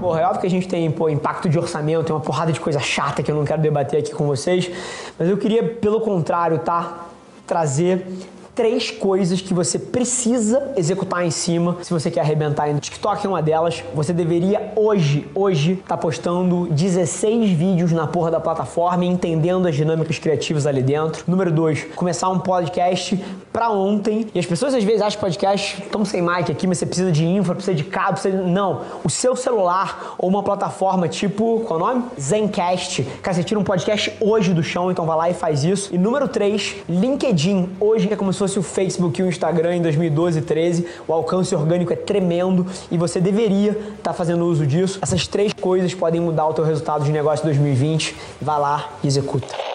Porra, é óbvio que a gente tem pô, impacto de orçamento, tem uma porrada de coisa chata que eu não quero debater aqui com vocês, mas eu queria, pelo contrário, tá? Trazer três coisas que você precisa executar em cima se você quer arrebentar. O TikTok é uma delas. Você deveria hoje, hoje, estar tá postando 16 vídeos na porra da plataforma entendendo as dinâmicas criativas ali dentro. Número dois, começar um podcast para ontem. E as pessoas às vezes acham podcast, estamos sem mic aqui, mas você precisa de infra, precisa de cabo, precisa de... Não. O seu celular ou uma plataforma tipo, qual é o nome? Zencast. Cara, você tira um podcast hoje do chão, então vai lá e faz isso. E número 3, LinkedIn. Hoje, é como se fosse o Facebook e o Instagram em 2012 e 13, o alcance orgânico é tremendo e você deveria estar tá fazendo uso disso. Essas três coisas podem mudar o teu resultado de negócio 2020. Vai lá e executa.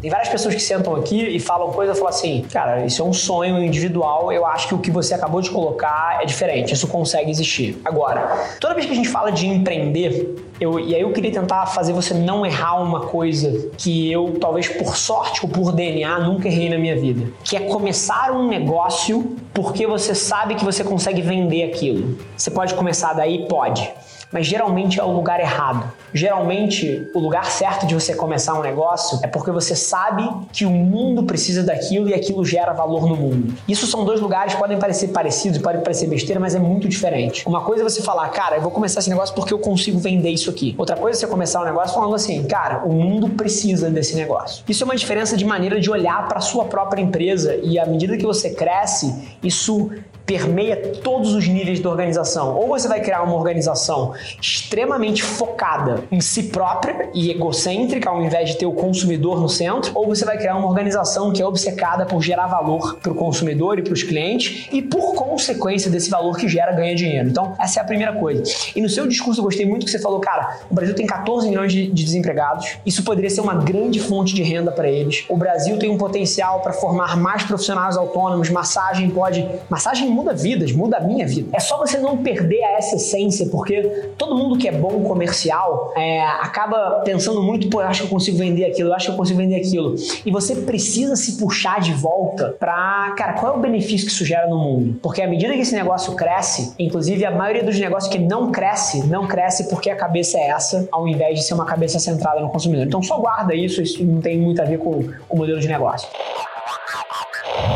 Tem várias pessoas que sentam aqui e falam coisas e falam assim, cara, isso é um sonho individual, eu acho que o que você acabou de colocar é diferente, isso consegue existir. Agora, toda vez que a gente fala de empreender, eu, e aí eu queria tentar fazer você não errar uma coisa que eu, talvez por sorte ou por DNA, nunca errei na minha vida. Que é começar um negócio porque você sabe que você consegue vender aquilo. Você pode começar daí? Pode mas geralmente é o lugar errado. Geralmente, o lugar certo de você começar um negócio é porque você sabe que o mundo precisa daquilo e aquilo gera valor no mundo. Isso são dois lugares que podem parecer parecidos, podem parecer besteira, mas é muito diferente. Uma coisa é você falar, cara, eu vou começar esse negócio porque eu consigo vender isso aqui. Outra coisa é você começar um negócio falando assim, cara, o mundo precisa desse negócio. Isso é uma diferença de maneira de olhar para sua própria empresa e à medida que você cresce, isso permeia todos os níveis da organização. Ou você vai criar uma organização extremamente focada em si própria e egocêntrica, ao invés de ter o consumidor no centro, ou você vai criar uma organização que é obcecada por gerar valor para o consumidor e para os clientes e, por consequência desse valor que gera, ganha dinheiro. Então, essa é a primeira coisa. E no seu discurso eu gostei muito que você falou, cara, o Brasil tem 14 milhões de, de desempregados, isso poderia ser uma grande fonte de renda para eles. O Brasil tem um potencial para formar mais profissionais autônomos, massagem pode. Massagem muda vidas, muda a minha vida. É só você não perder essa essência, porque todo mundo que é bom comercial é, acaba pensando muito, pô, eu acho que eu consigo vender aquilo, eu acho que eu consigo vender aquilo. E você precisa se puxar de volta pra, cara, qual é o benefício que isso gera no mundo? Porque à medida que esse negócio cresce, inclusive a maioria dos negócios que não cresce, não cresce porque a cabeça é essa, ao invés de ser uma cabeça centrada no consumidor. Então só guarda isso, isso não tem muito a ver com o modelo de negócio.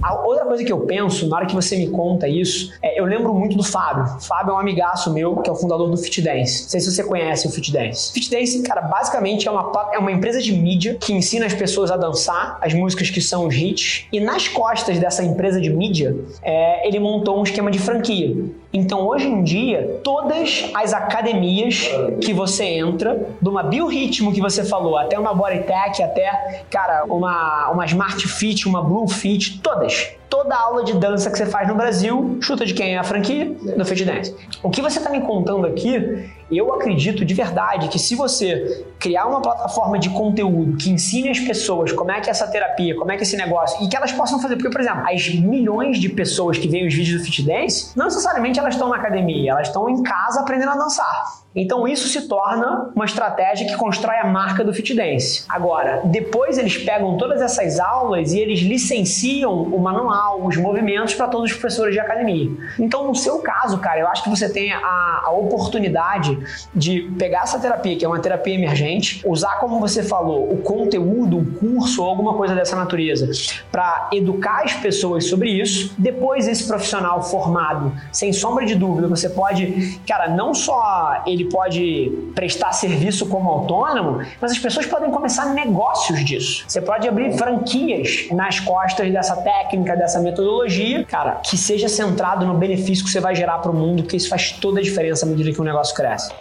A outra coisa que eu penso, na hora que você me conta isso, é, eu lembro muito do Fábio. Fábio é um amigaço meu, que é o fundador do Fit Dance. Não sei se você conhece o Fit Dance. Fit Dance, cara, basicamente é uma, é uma empresa de mídia que ensina as pessoas a dançar as músicas que são os hits. E nas costas dessa empresa de mídia, é, ele montou um esquema de franquia. Então, hoje em dia, todas as academias que você entra, de uma biorritmo que você falou, até uma Bodytech, até, cara, uma, uma Smart Fit, uma Blue Fit, todas toda aula de dança que você faz no Brasil, chuta de quem é a franquia? Do Fit Dance. O que você está me contando aqui, eu acredito de verdade que se você criar uma plataforma de conteúdo que ensine as pessoas como é que é essa terapia, como é que é esse negócio, e que elas possam fazer, porque, por exemplo, as milhões de pessoas que veem os vídeos do Fit Dance, não necessariamente elas estão na academia, elas estão em casa aprendendo a dançar. Então isso se torna uma estratégia que constrói a marca do Fit Dance. Agora, depois eles pegam todas essas aulas e eles licenciam o manual, os movimentos para todos os professores de academia. Então, no seu caso, cara, eu acho que você tem a, a oportunidade de pegar essa terapia, que é uma terapia emergente, usar, como você falou, o conteúdo, um curso ou alguma coisa dessa natureza, para educar as pessoas sobre isso. Depois, esse profissional formado, sem sombra de dúvida, você pode, cara, não só ele ele pode prestar serviço como autônomo, mas as pessoas podem começar negócios disso. Você pode abrir franquias nas costas dessa técnica, dessa metodologia, cara, que seja centrado no benefício que você vai gerar para o mundo, que isso faz toda a diferença à medida que o negócio cresce.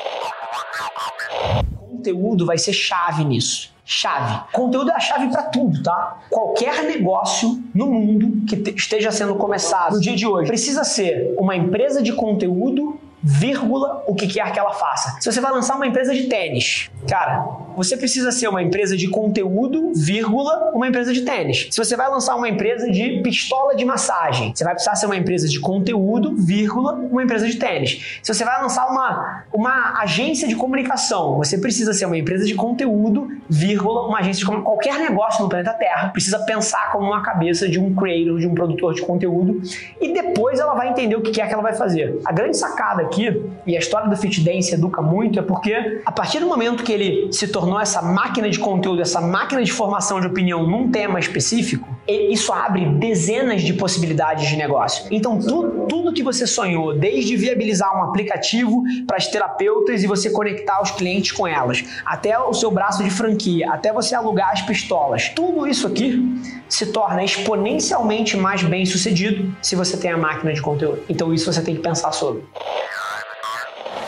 conteúdo vai ser chave nisso. Chave. Conteúdo é a chave para tudo, tá? Qualquer negócio no mundo que esteja sendo começado no dia de hoje precisa ser uma empresa de conteúdo vírgula, o que quer que ela faça. Se você vai lançar uma empresa de tênis, cara, você precisa ser uma empresa de conteúdo, vírgula, uma empresa de tênis. Se você vai lançar uma empresa de pistola de massagem, você vai precisar ser uma empresa de conteúdo, vírgula, uma empresa de tênis. Se você vai lançar uma, uma agência de comunicação, você precisa ser uma empresa de conteúdo, vírgula, uma agência de comunicação. Qualquer negócio no planeta Terra precisa pensar como uma cabeça de um creator, de um produtor de conteúdo, e depois ela vai entender o que é que ela vai fazer. A grande sacada aqui, e a história do Fit Dance educa muito, é porque a partir do momento que ele se tornou essa máquina de conteúdo, essa máquina de formação de opinião num tema específico, isso abre dezenas de possibilidades de negócio. Então, tu, tudo que você sonhou, desde viabilizar um aplicativo para as terapeutas e você conectar os clientes com elas, até o seu braço de franquia, até você alugar as pistolas, tudo isso aqui se torna exponencialmente mais bem sucedido se você tem a máquina de conteúdo. Então, isso você tem que pensar sobre.